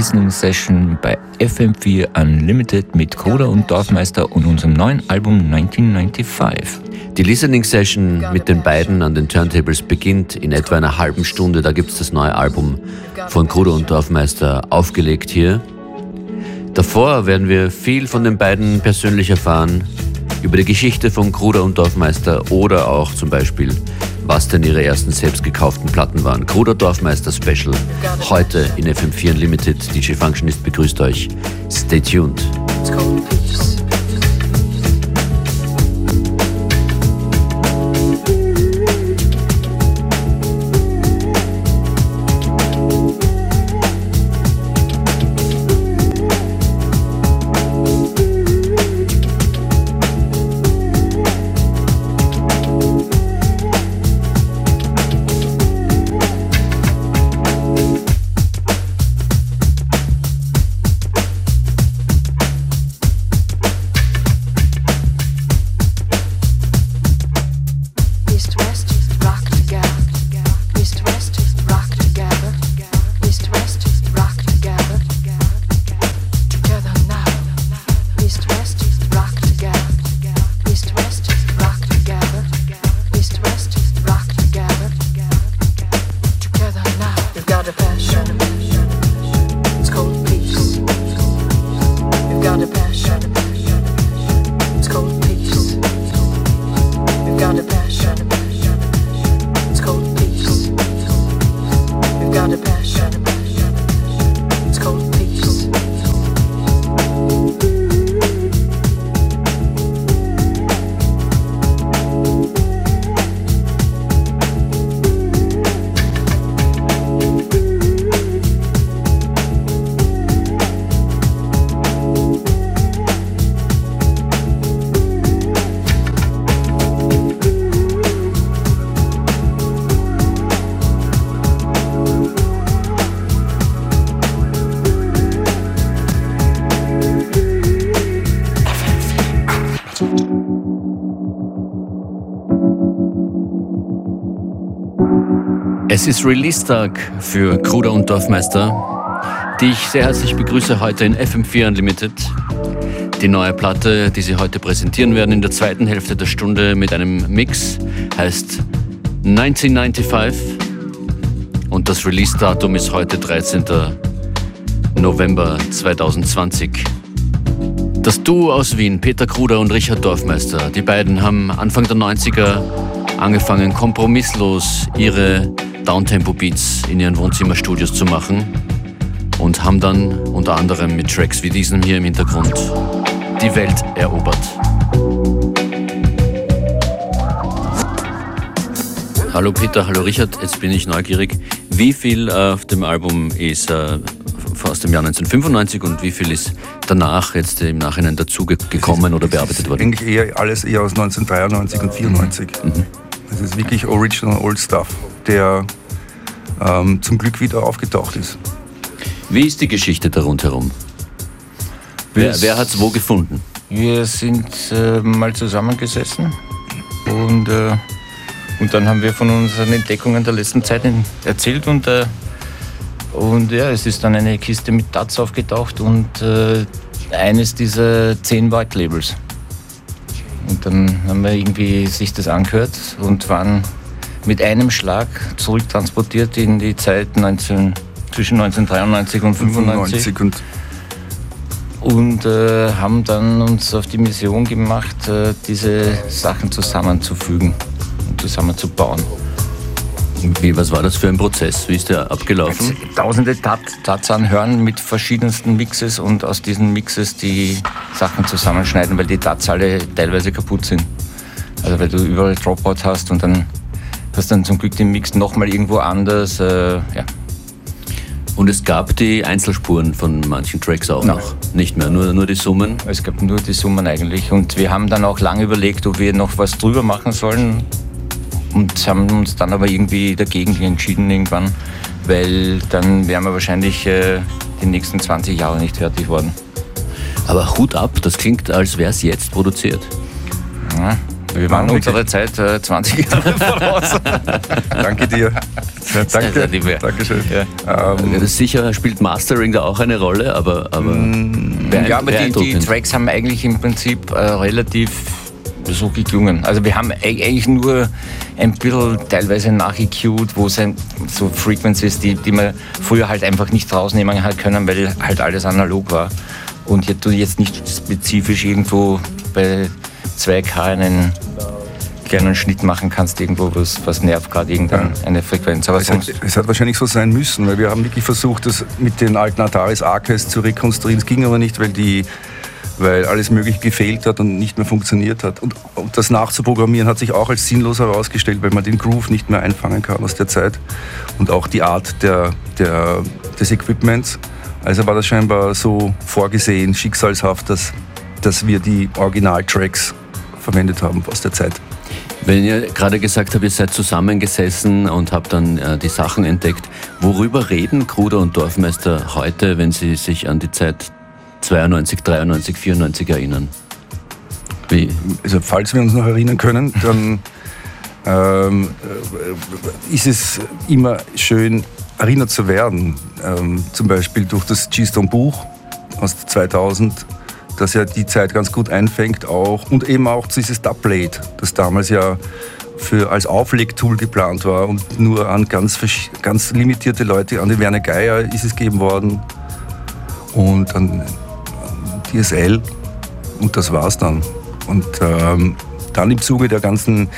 Listening Session bei FM4 Unlimited mit Koda und Dorfmeister und unserem neuen Album 1995. Die Listening Session mit den beiden an den Turntables beginnt in etwa einer halben Stunde. Da gibt es das neue Album von Kruder und Dorfmeister aufgelegt hier. Davor werden wir viel von den beiden persönlich erfahren, über die Geschichte von Kruder und Dorfmeister oder auch zum Beispiel, was denn ihre ersten selbst gekauften Platten waren. Kruder Dorfmeister Special, heute in FM4 Unlimited. DJ Functionist begrüßt euch. Stay tuned. Es ist Release-Tag für Kruder und Dorfmeister, die ich sehr herzlich begrüße heute in FM4 Unlimited. Die neue Platte, die sie heute präsentieren werden in der zweiten Hälfte der Stunde mit einem Mix, heißt 1995 und das Release-Datum ist heute 13. November 2020. Das Duo aus Wien, Peter Kruder und Richard Dorfmeister, die beiden haben Anfang der 90er angefangen, kompromisslos ihre Downtempo-Beats in ihren Wohnzimmerstudios zu machen und haben dann unter anderem mit Tracks wie diesem hier im Hintergrund die Welt erobert. Hallo Peter, hallo Richard, jetzt bin ich neugierig. Wie viel äh, auf dem Album ist äh, aus dem Jahr 1995 und wie viel ist danach jetzt im Nachhinein dazugekommen oder bearbeitet worden? Eigentlich eher alles eher aus 1993 und 1994. Mhm. Das ist wirklich Original Old Stuff, der ähm, zum Glück wieder aufgetaucht ist. Wie ist die Geschichte da rundherum? Wer, wer hat es wo gefunden? Wir sind äh, mal zusammengesessen und, äh, und dann haben wir von unseren Entdeckungen der letzten Zeit erzählt und, äh, und ja, es ist dann eine Kiste mit Dats aufgetaucht und äh, eines dieser zehn White Labels. Und dann haben wir irgendwie sich das angehört und waren mit einem Schlag zurücktransportiert in die Zeit 19, zwischen 1993 und 1995. und und äh, haben dann uns auf die Mission gemacht, äh, diese Sachen zusammenzufügen und zusammenzubauen. Wie, was war das für ein Prozess? Wie ist der abgelaufen? Tausende Tats anhören mit verschiedensten Mixes und aus diesen Mixes die Sachen zusammenschneiden, weil die Tats alle teilweise kaputt sind. Also weil du überall Dropout hast und dann hast dann zum Glück den Mix nochmal irgendwo anders. Äh, ja. Und es gab die Einzelspuren von manchen Tracks auch noch? Nicht mehr, nur, nur die Summen? Es gab nur die Summen eigentlich. Und wir haben dann auch lange überlegt, ob wir noch was drüber machen sollen. Und haben uns dann aber irgendwie dagegen entschieden irgendwann, weil dann wären wir wahrscheinlich äh, die nächsten 20 Jahre nicht fertig worden. Aber Hut ab, das klingt, als wäre es jetzt produziert. Ja, Wir waren unsere Zeit äh, 20 Jahre voraus. Danke dir. Danke. Liebe. Dankeschön. Ja. Ähm, sicher spielt Mastering da auch eine Rolle, aber, aber mm, ja, aber die, die, Tracks haben eigentlich im Prinzip äh, relativ so geklungen. Also wir haben eigentlich nur ein bisschen teilweise nachgecued, wo es so Frequencies, die, die man früher halt einfach nicht rausnehmen hat können, weil halt alles analog war. Und jetzt, jetzt nicht spezifisch irgendwo bei 2K einen kleinen Schnitt machen kannst, irgendwo, was, was nervt gerade irgendeine ja. Frequenz. Aber es, hat, es hat wahrscheinlich so sein müssen, weil wir haben wirklich versucht, das mit den alten Ataris Archives zu rekonstruieren. Es ging aber nicht, weil die weil alles Mögliche gefehlt hat und nicht mehr funktioniert hat. Und, und, das nachzuprogrammieren hat sich auch als sinnlos herausgestellt, weil man den Groove nicht mehr einfangen kann aus der Zeit und auch die Art der, der, des Equipments. Also war das scheinbar so vorgesehen, schicksalshaft, dass, dass wir die Originaltracks verwendet haben aus der Zeit. Wenn ihr gerade gesagt habt, ihr seid zusammengesessen und habt dann äh, die Sachen entdeckt, worüber reden Kruder und Dorfmeister heute, wenn sie sich an die Zeit 92, 93, 94 erinnern? Wie? Also falls wir uns noch erinnern können, dann ähm, äh, ist es immer schön, erinnert zu werden. Ähm, zum Beispiel durch das G-Stone-Buch aus 2000, das ja die Zeit ganz gut einfängt auch. Und eben auch dieses Dubplate, das damals ja für, als Auflegtool geplant war und nur an ganz, ganz limitierte Leute, an den Werner Geier ist es gegeben worden und an DSL und das war's dann. Und ähm, dann im Zuge der ganzen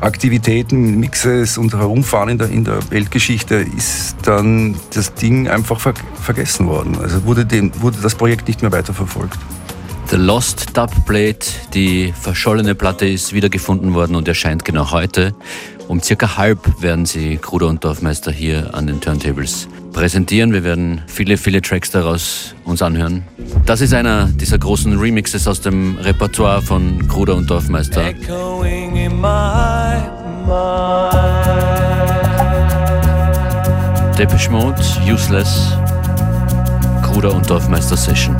Aktivitäten, Mixes und Herumfahren in der, in der Weltgeschichte ist dann das Ding einfach ver vergessen worden. Also wurde, den, wurde das Projekt nicht mehr weiterverfolgt. The Lost Dub Plate, die verschollene Platte, ist wiedergefunden worden und erscheint genau heute. Um circa halb werden sie Kruder und Dorfmeister hier an den Turntables präsentieren. Wir werden viele, viele Tracks daraus uns anhören. Das ist einer dieser großen Remixes aus dem Repertoire von Kruder und Dorfmeister. Depeche Mode, Useless, Kruder und Dorfmeister Session.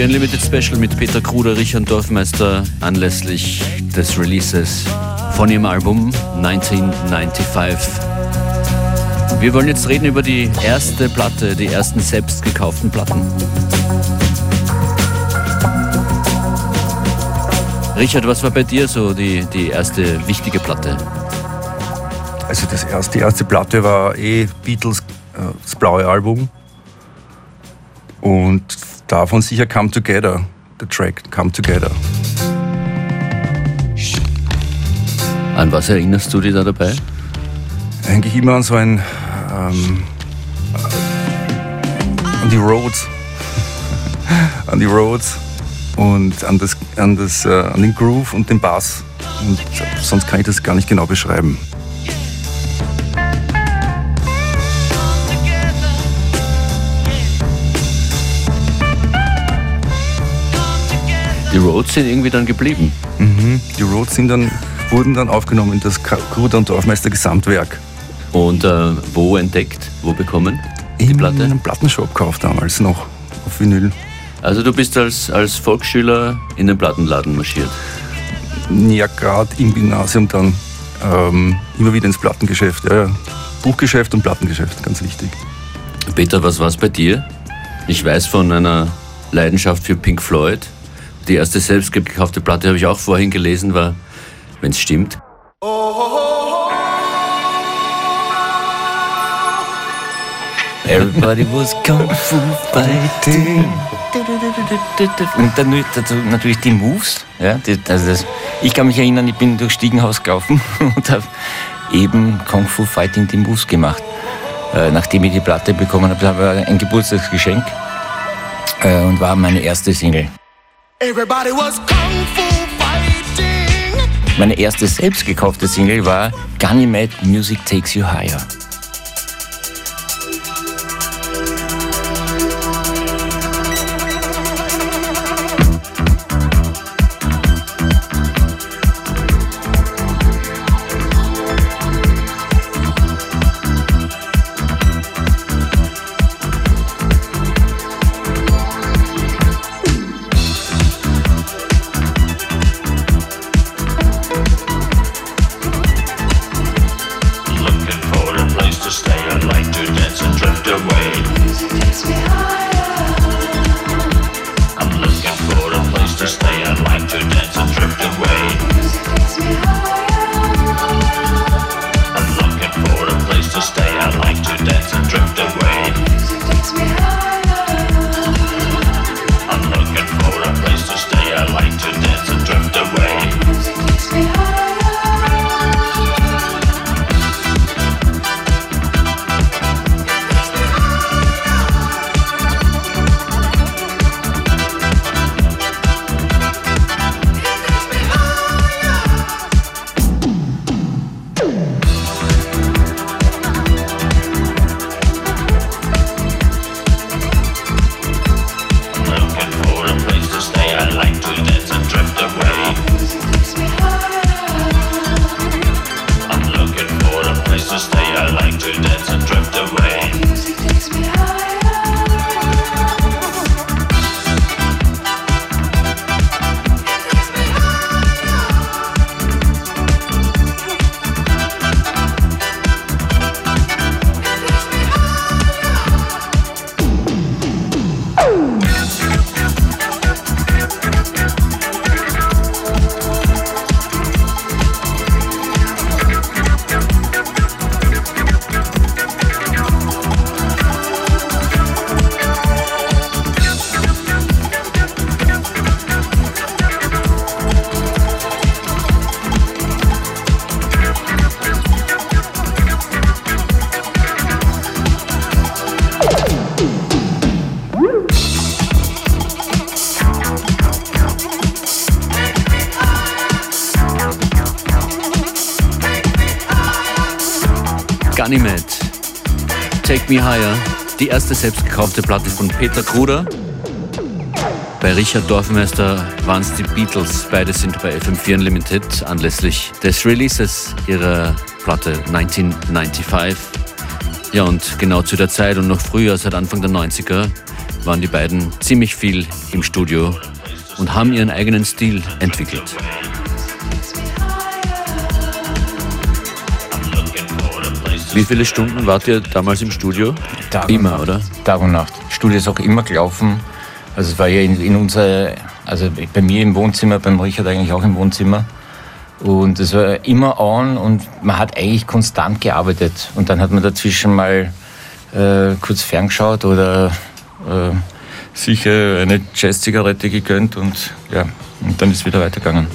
FM4 Unlimited Special mit Peter Kruder, Richard Dorfmeister anlässlich des Releases von ihrem Album 1995. Wir wollen jetzt reden über die erste Platte, die ersten selbst gekauften Platten. Richard, was war bei dir so die, die erste wichtige Platte? Also das erste, die erste Platte war eh Beatles, äh, das blaue Album. Und davon sicher Come Together, der Track Come Together. An was erinnerst du dich da dabei? Eigentlich immer an so ein. Ähm, an die Roads. an die Roads und an, das, an, das, äh, an den Groove und den Bass. Und sonst kann ich das gar nicht genau beschreiben. Die Roads sind irgendwie dann geblieben. Mhm. Die Roads sind dann, wurden dann aufgenommen in das Kruder und Dorfmeister Gesamtwerk. Und äh, wo entdeckt, wo bekommen? Die in Platte? einem Plattenshop gekauft damals noch, auf Vinyl. Also du bist als, als Volksschüler in den Plattenladen marschiert? Ja, gerade im Gymnasium dann ähm, immer wieder ins Plattengeschäft. Ja, ja. Buchgeschäft und Plattengeschäft, ganz wichtig. Peter, was war es bei dir? Ich weiß von einer Leidenschaft für Pink Floyd. Die erste selbst gekaufte Platte habe ich auch vorhin gelesen, war, wenn es stimmt. Everybody was Kung Fu Fighting. Und dann natürlich die Moves. Ja, die, also das, ich kann mich erinnern, ich bin durch Stiegenhaus gelaufen und habe eben Kung Fu Fighting die Moves gemacht. Äh, nachdem ich die Platte bekommen habe, habe ich ein Geburtstagsgeschenk äh, und war meine erste Single. Meine erste selbst gekaufte Single war Ganymede Music Takes You Higher. like to dance and drift away. Me Higher. Die erste selbst gekaufte Platte von Peter Kruder. Bei Richard Dorfmeister waren es die Beatles. Beide sind bei FM4 Unlimited anlässlich des Releases ihrer Platte 1995. Ja, und genau zu der Zeit und noch früher, seit Anfang der 90er, waren die beiden ziemlich viel im Studio und haben ihren eigenen Stil entwickelt. Wie viele Stunden wart ihr damals im Studio? Tag immer, Nacht. oder? Tag und Nacht. Studio ist auch immer gelaufen. Also es war ja in, in unserer, also bei mir im Wohnzimmer, beim Richard eigentlich auch im Wohnzimmer. Und es war immer on und man hat eigentlich konstant gearbeitet. Und dann hat man dazwischen mal äh, kurz ferngeschaut oder äh, sicher eine Jazz-Zigarette gegönnt und ja, und dann ist es wieder weitergegangen.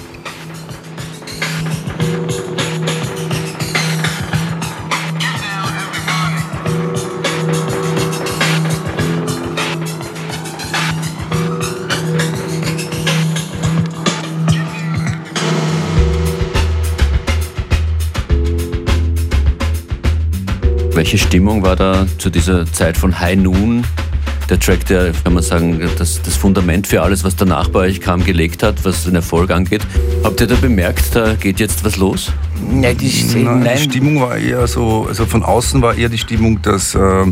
Welche Stimmung war da zu dieser Zeit von High Noon? Der Track, der, kann man sagen, das, das Fundament für alles, was danach bei euch kam, gelegt hat, was den Erfolg angeht. Habt ihr da bemerkt, da geht jetzt was los? Nein, die, Nein, nein, die Stimmung war eher so, also von außen war eher die Stimmung, dass äh,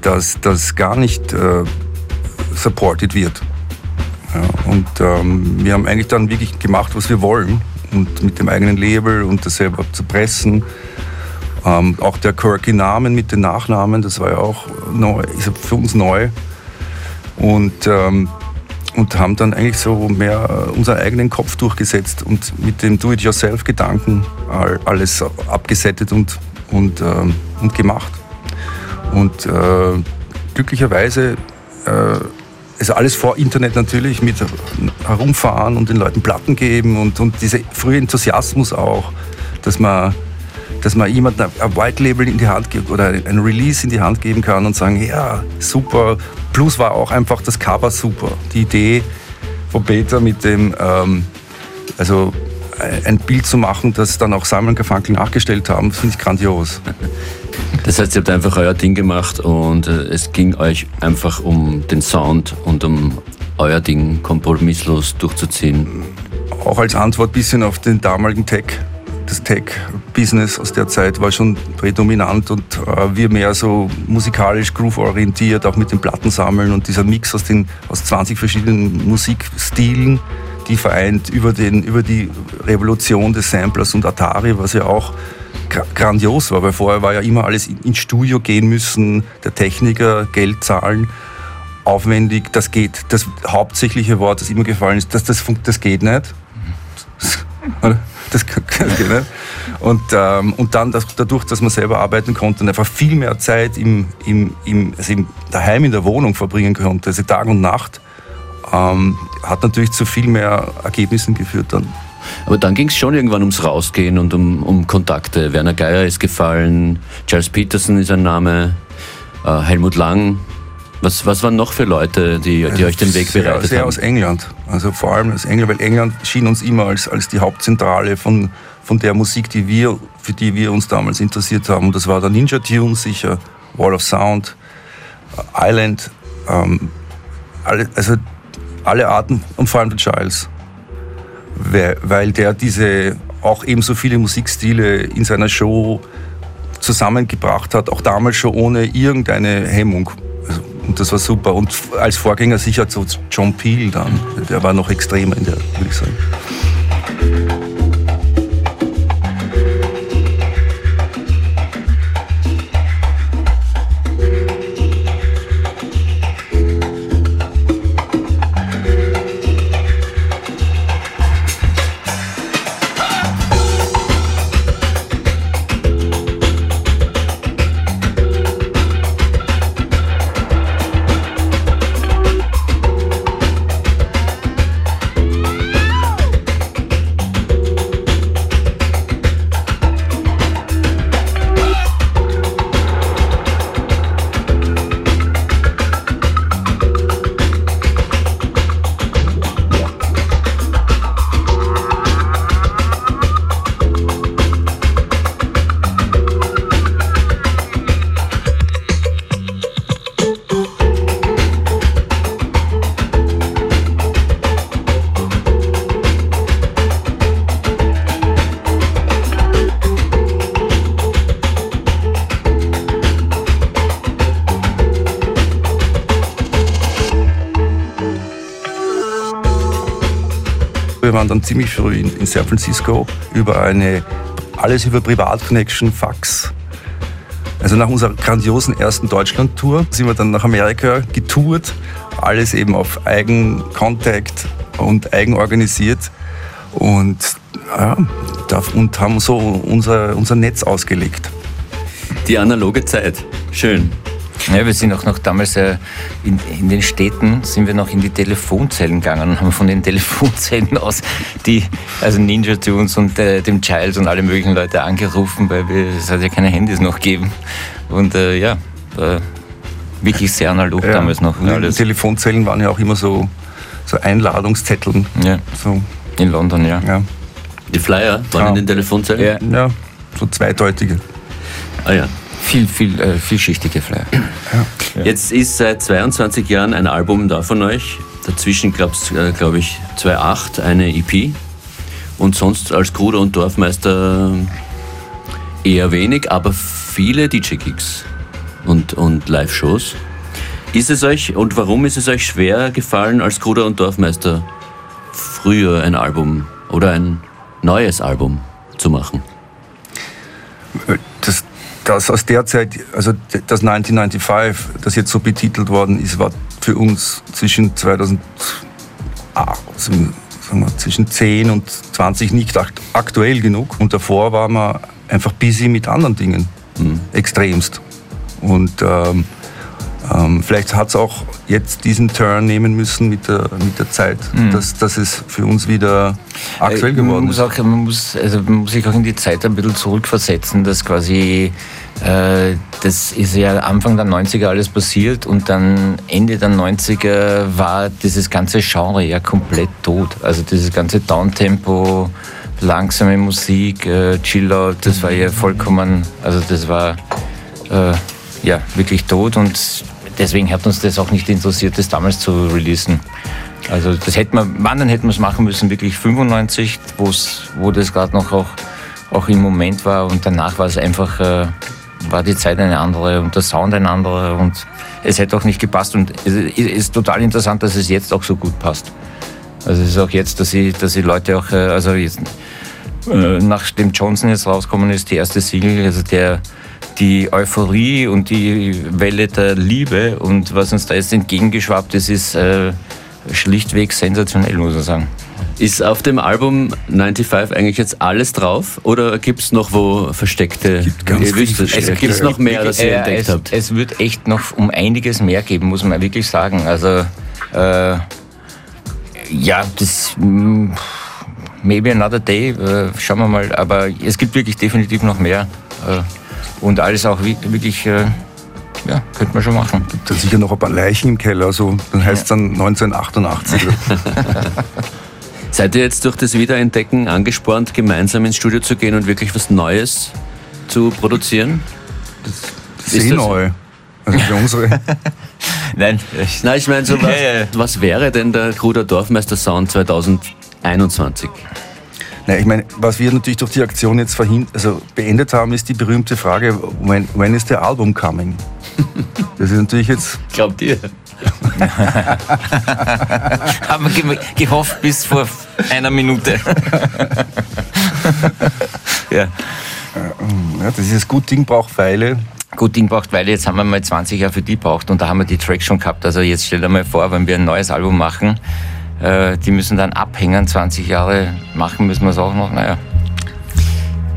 dass das gar nicht äh, supported wird. Ja, und ähm, wir haben eigentlich dann wirklich gemacht, was wir wollen. Und mit dem eigenen Label und das selber zu pressen. Ähm, auch der Quirky-Namen mit den Nachnamen, das war ja auch neu, für uns neu. Und, ähm, und haben dann eigentlich so mehr unseren eigenen Kopf durchgesetzt und mit dem Do-it-yourself-Gedanken all- alles abgesettet und, und, ähm, und gemacht. Und äh, glücklicherweise äh, ist alles vor Internet natürlich mit herumfahren und den Leuten Platten geben und, und dieser frühe Enthusiasmus auch, dass man, dass man jemandem ein White Label in die Hand gibt oder ein Release in die Hand geben kann und sagen, ja, super. Plus war auch einfach das Cover super. Die Idee von Peter mit dem, ähm, also ein Bild zu machen, das dann auch Simon Garfunkel nachgestellt haben, finde ich grandios. Das heißt, ihr habt einfach euer Ding gemacht und äh, es ging euch einfach um den Sound und um euer Ding kompromisslos durchzuziehen. Auch als Antwort ein bisschen auf den damaligen Tech, das Tech-Business aus der Zeit war schon prädominant und äh, wir mehr so musikalisch groove-orientiert, auch mit den Platten sammeln und dieser Mix aus, den, aus 20 verschiedenen Musikstilen, die vereint über, den, über die Revolution des Samplers und Atari, was ja auch gra- grandios war, weil vorher war ja immer alles in- ins Studio gehen müssen, der Techniker Geld zahlen, aufwendig, das geht. Das hauptsächliche Wort, das immer gefallen ist, das, das, das geht nicht. Das nicht. Und, ähm, und dann das, dadurch, dass man selber arbeiten konnte und einfach viel mehr Zeit im, im, im, also im, daheim in der Wohnung verbringen konnte, also Tag und Nacht, ähm, hat natürlich zu viel mehr Ergebnissen geführt dann. Aber dann ging es schon irgendwann ums Rausgehen und um, um Kontakte. Werner Geier ist gefallen, Charles Peterson ist ein Name, äh, Helmut Lang. Was, was waren noch für Leute, die, die euch den Weg sehr, bereitet sehr haben? aus England. Also vor allem aus England, weil England schien uns immer als, als die Hauptzentrale von, von der Musik, die wir, für die wir uns damals interessiert haben. Und das war der Ninja Tune sicher, Wall of Sound, äh, Island, ähm, alle, also alle Arten und vor allem der Giles. Weil, weil der diese auch ebenso viele Musikstile in seiner Show zusammengebracht hat, auch damals schon ohne irgendeine Hemmung. Und das war super. Und als Vorgänger sicher so John Peel dann. Der war noch extremer in der, würde ich sagen. Waren dann ziemlich früh in, in San Francisco über eine, alles über Privatconnection, Fax. Also nach unserer grandiosen ersten Deutschland-Tour sind wir dann nach Amerika getourt, alles eben auf Eigenkontakt und eigenorganisiert und, ja, und haben so unser, unser Netz ausgelegt. Die analoge Zeit, schön. Ja, wir sind auch noch damals äh, in, in, den Städten sind wir noch in die Telefonzellen gegangen und haben von den Telefonzellen aus die, also Ninja Tunes und äh, dem Child und alle möglichen Leute angerufen, weil wir, es hat ja keine Handys noch gegeben. Und äh, ja, wirklich sehr analog ja, damals noch. Die Telefonzellen waren ja auch immer so, so Einladungszetteln. Ja. So. In London, ja. ja. Die Flyer waren ja. in den Telefonzellen? Ja. ja, so zweideutige. Ah ja. Viel, viel, äh, vielschichtige Flyer. Ja. Jetzt ist seit 22 Jahren ein Album da von euch. Dazwischen gab es, äh, glaube ich, 2008 eine EP. Und sonst als Gruder und Dorfmeister eher wenig, aber viele DJ-Gigs und, und Live-Shows. Ist es euch und warum ist es euch schwer gefallen, als Gruder und Dorfmeister früher ein Album oder ein neues Album zu machen? Das aus der Zeit, also das 1995, das jetzt so betitelt worden ist, war für uns zwischen 2008, sagen wir, zwischen 10 und 20 nicht aktuell genug. Und davor waren wir einfach busy mit anderen Dingen, mhm. extremst. Und ähm, ähm, vielleicht hat es auch jetzt diesen Turn nehmen müssen mit der, mit der Zeit, mhm. dass, dass es für uns wieder aktuell äh, geworden ist. Auch, man, muss, also man muss sich auch in die Zeit ein bisschen zurückversetzen, dass quasi äh, das ist ja Anfang der 90er alles passiert und dann Ende der 90er war dieses ganze Genre ja komplett tot. Also dieses ganze Downtempo, langsame Musik, äh, Chillout, das war ja vollkommen, also das war äh, ja wirklich tot und deswegen hat uns das auch nicht interessiert, das damals zu releasen. Also das hätte man, wann dann hätten wir es machen müssen, wirklich 95, wo das gerade noch auch, auch im Moment war und danach war es einfach, äh, war die Zeit eine andere und der Sound ein anderer und es hätte auch nicht gepasst und es ist total interessant, dass es jetzt auch so gut passt. Also es ist auch jetzt, dass sie, dass die Leute auch, äh, also jetzt, nachdem Johnson jetzt rauskommen ist, die erste Single, also der, die Euphorie und die Welle der Liebe und was uns da jetzt entgegengeschwappt ist, ist äh, schlichtweg sensationell, muss man sagen. Ist auf dem Album 95 eigentlich jetzt alles drauf oder gibt es noch wo versteckte? Gibt ganz viel es gibt noch mehr, das ihr äh, entdeckt es, habt. Es wird echt noch um einiges mehr geben, muss man wirklich sagen. Also äh, ja, das mm, maybe another day, äh, schauen wir mal. Aber es gibt wirklich definitiv noch mehr. Äh, und alles auch wirklich, äh, ja, könnte man schon machen. Gibt da sicher noch ein paar Leichen im Keller, so, dann heißt es dann 1988. Seid ihr jetzt durch das Wiederentdecken angespornt, gemeinsam ins Studio zu gehen und wirklich was Neues zu produzieren? Das, ist eh neu. Also für unsere. Nein, ich, Nein, ich meine, so was, was wäre denn der Kruder Dorfmeister Sound 2021? Nein, ich meine, was wir natürlich durch die Aktion jetzt also beendet haben, ist die berühmte Frage, when, when is the album coming? Das ist natürlich jetzt. Glaubt ihr? Haben wir gehofft bis vor einer Minute. ja. ja. Das ist das Gut Ding braucht Weile. Gut Ding braucht Weile, jetzt haben wir mal 20 Jahre für die braucht und da haben wir die Tracks schon gehabt. Also jetzt stell dir mal vor, wenn wir ein neues Album machen, äh, die müssen dann abhängen, 20 Jahre machen müssen wir es auch noch. Naja,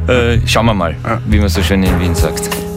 äh, schauen wir mal, wie man so schön in Wien sagt.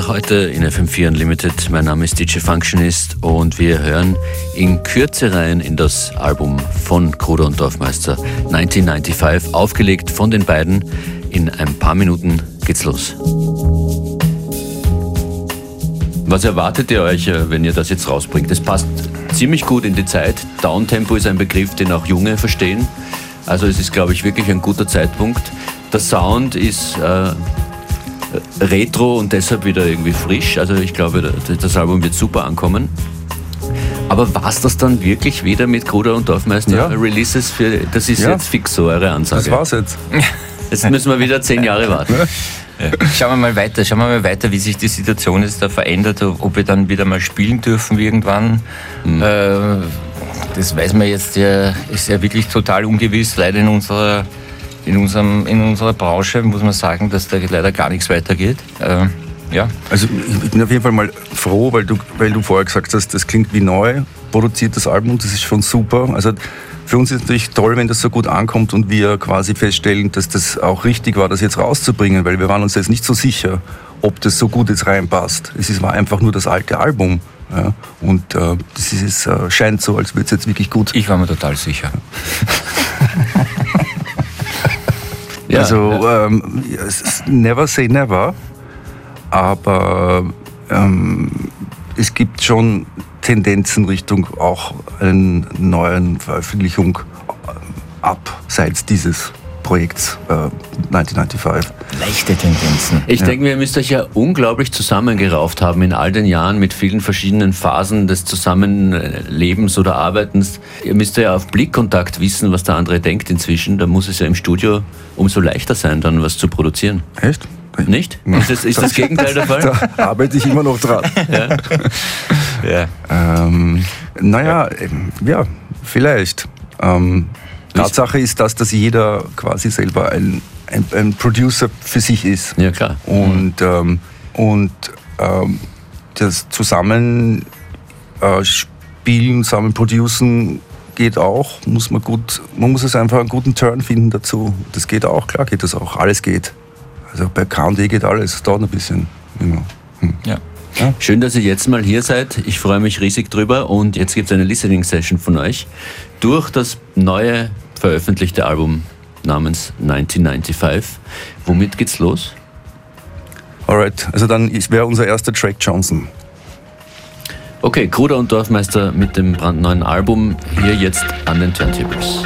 Dorfmeister heute in FM4 Unlimited. Mein Name ist DJ Functionist und wir hören in Kürze rein in das Album von Kruder und Dorfmeister 1995, aufgelegt von den beiden. In ein paar Minuten geht's los. Was erwartet ihr euch, äh, wenn ihr das jetzt rausbringt? Es passt ziemlich gut in die Zeit. Downtempo ist ein Begriff, den auch Junge verstehen. Also es ist, glaube ich, wirklich ein guter Zeitpunkt. Der Sound ist äh, retro und deshalb wieder irgendwie frisch. Also ich glaube, das Album wird super ankommen. Aber war es das dann wirklich wieder mit Gruder und Dorfmeister ja. Releases? Für, das ist ja. jetzt fix so eure Ansage. Das war's jetzt. Jetzt müssen wir wieder zehn Jahre warten. Schauen wir mal weiter, schauen wir mal weiter, wie sich die Situation jetzt da verändert, ob wir dann wieder mal spielen dürfen irgendwann. Mhm. Äh, das weiß man jetzt ja, ist ja wirklich total ungewiss, leider in unserer in, unserem, in unserer Branche muss man sagen, dass da leider gar nichts weitergeht. Äh, ja. Also ich bin auf jeden Fall mal froh, weil du, weil du vorher gesagt hast, das klingt wie neu produziertes Album, das ist schon super. Also für uns ist es natürlich toll, wenn das so gut ankommt und wir quasi feststellen, dass das auch richtig war, das jetzt rauszubringen, weil wir waren uns jetzt nicht so sicher, ob das so gut jetzt reinpasst. Es war einfach nur das alte Album. Ja, und äh, das ist, äh, scheint so, als würde es jetzt wirklich gut. Ich war mir total sicher. Ja, also ja. Ähm, never say never, aber ähm, es gibt schon Tendenzen Richtung auch einer neuen Veröffentlichung abseits dieses Projekts äh, 1995. Leichte Tendenzen. Ich ja. denke, ihr müsst euch ja unglaublich zusammengerauft haben in all den Jahren mit vielen verschiedenen Phasen des Zusammenlebens oder Arbeitens. Ihr müsst ja auf Blickkontakt wissen, was der andere denkt inzwischen. Da muss es ja im Studio umso leichter sein, dann was zu produzieren. Echt? Nicht? Ist das, ist das Gegenteil der Fall? Da arbeite ich immer noch dran. ja. ja. Ähm, naja, ja, vielleicht. Ähm, Tatsache ist das, dass jeder quasi selber ein, ein, ein Producer für sich ist. Ja, klar. Und, ähm, und ähm, das Zusammenspielen, äh, zusammen producen geht auch. Muss man, gut, man muss es einfach einen guten Turn finden dazu. Das geht auch, klar geht das auch. Alles geht. Also bei KD geht alles. Es dauert ein bisschen. Immer. Hm. Ja. Ja. Schön, dass ihr jetzt mal hier seid. Ich freue mich riesig drüber. Und jetzt gibt es eine Listening Session von euch durch das neue veröffentlichte Album namens 1995. Womit geht's los? Alright, also dann wäre unser erster Track Johnson. Okay, Kruder und Dorfmeister mit dem brandneuen Album hier jetzt an den Turntables.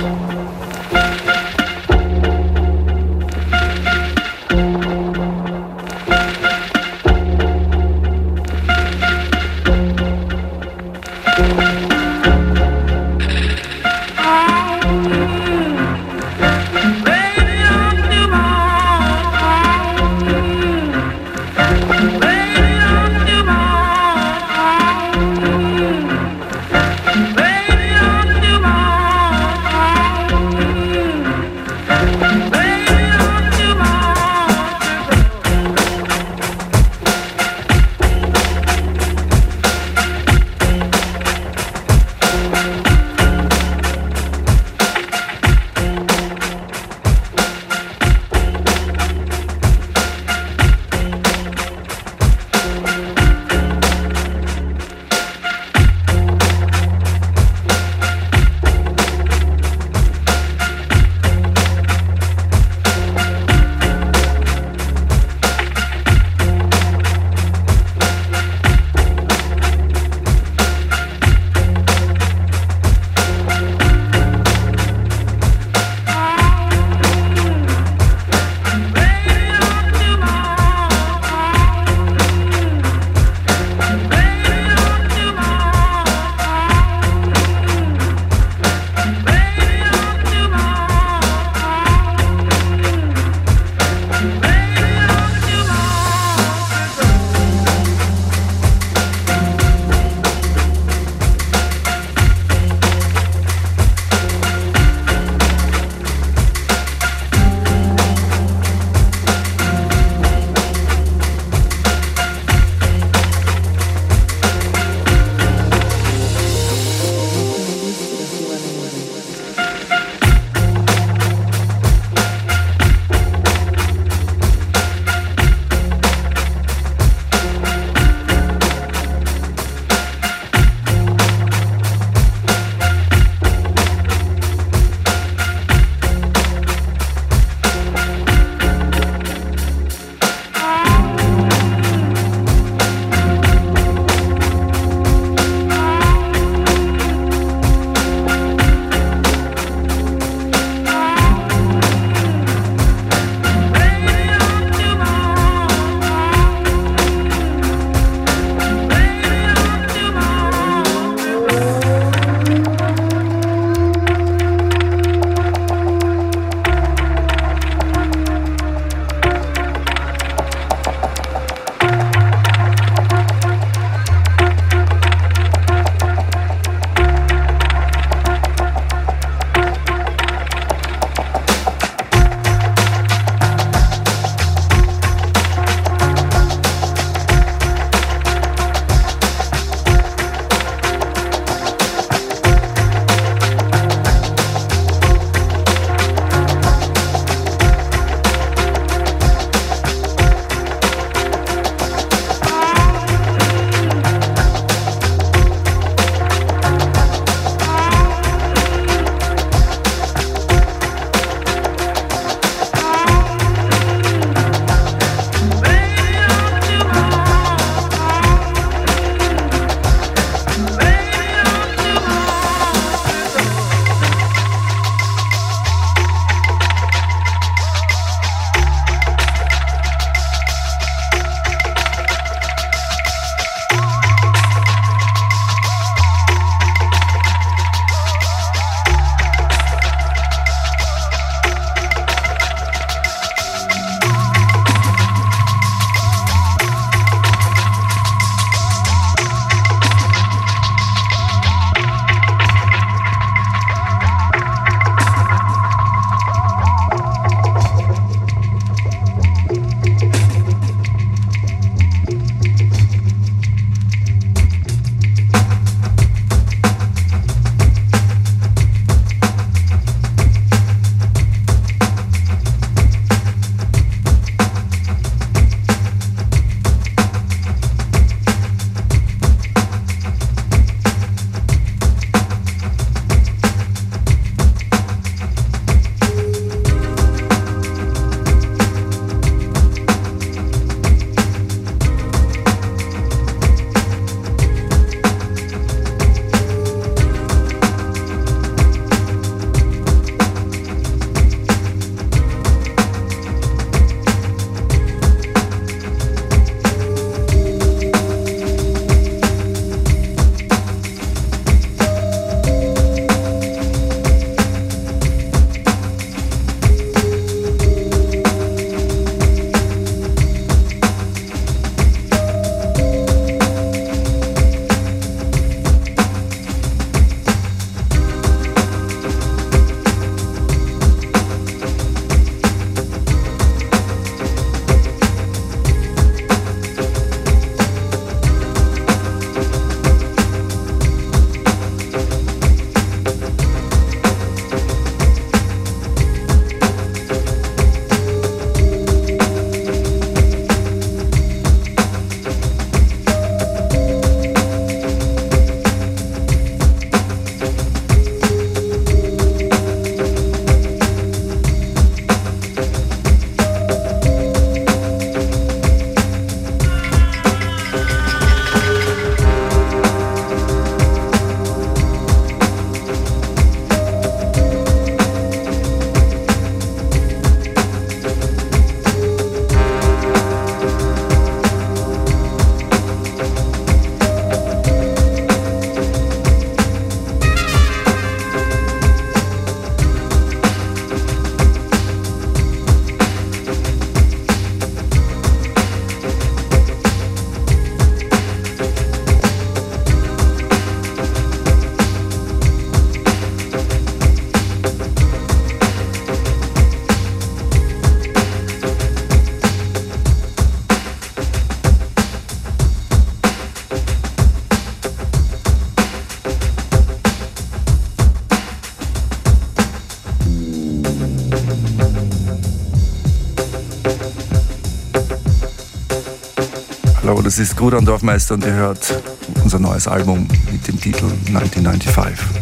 Das ist Grudan Dorfmeister und ihr hört unser neues Album mit dem Titel 1995.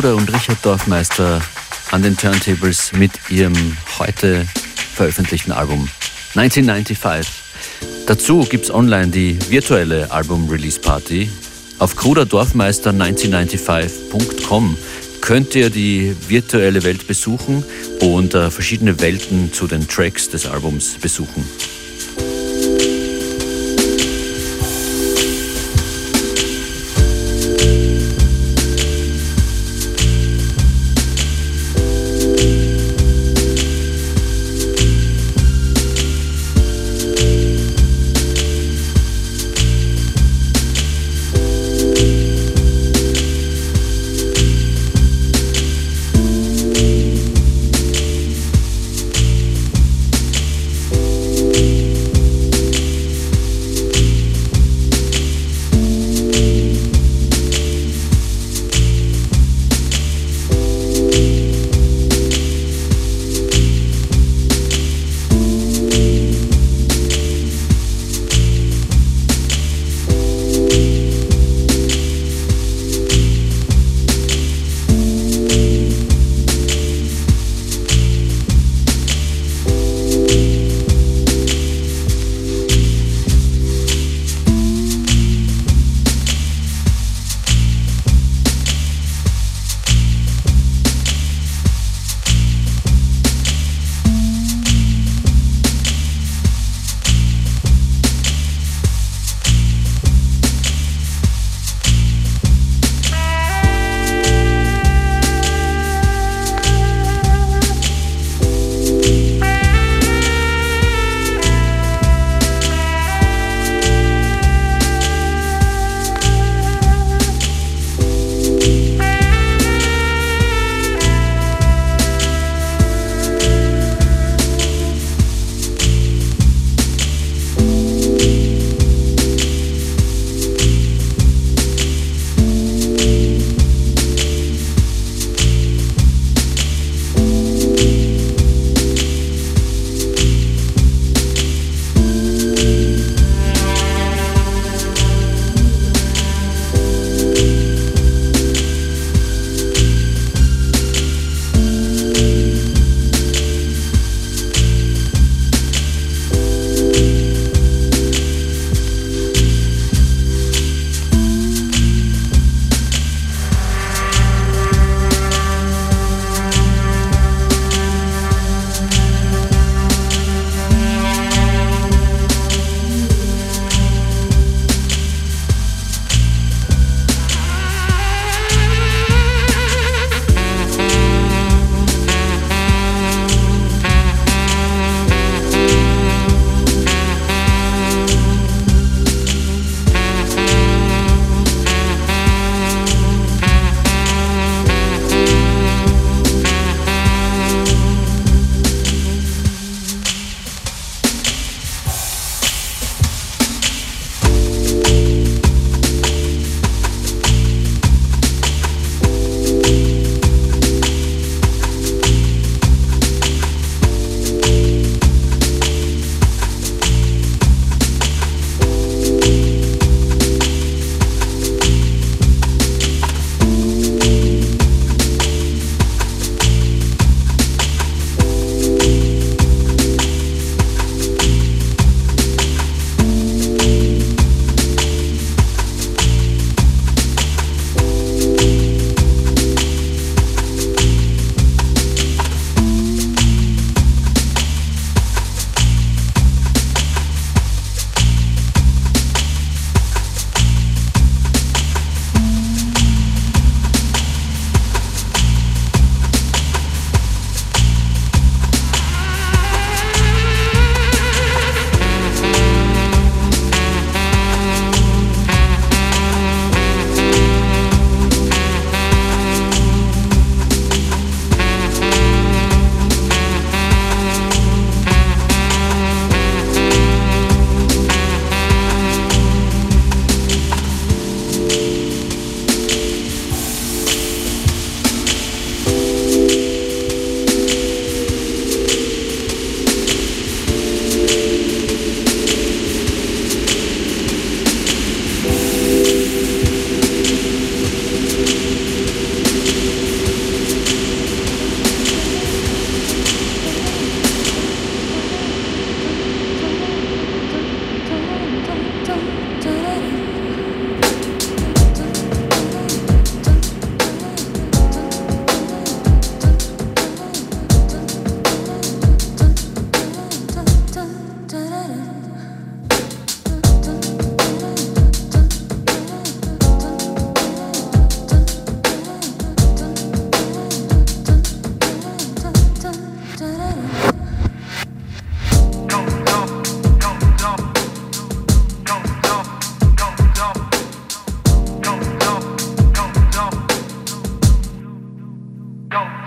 Gruder und Richard Dorfmeister an den Turntables mit ihrem heute veröffentlichten Album 1995. Dazu gibt es online die virtuelle Album-Release-Party. Auf kruderdorfmeister1995.com könnt ihr die virtuelle Welt besuchen und äh, verschiedene Welten zu den Tracks des Albums besuchen.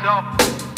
myself.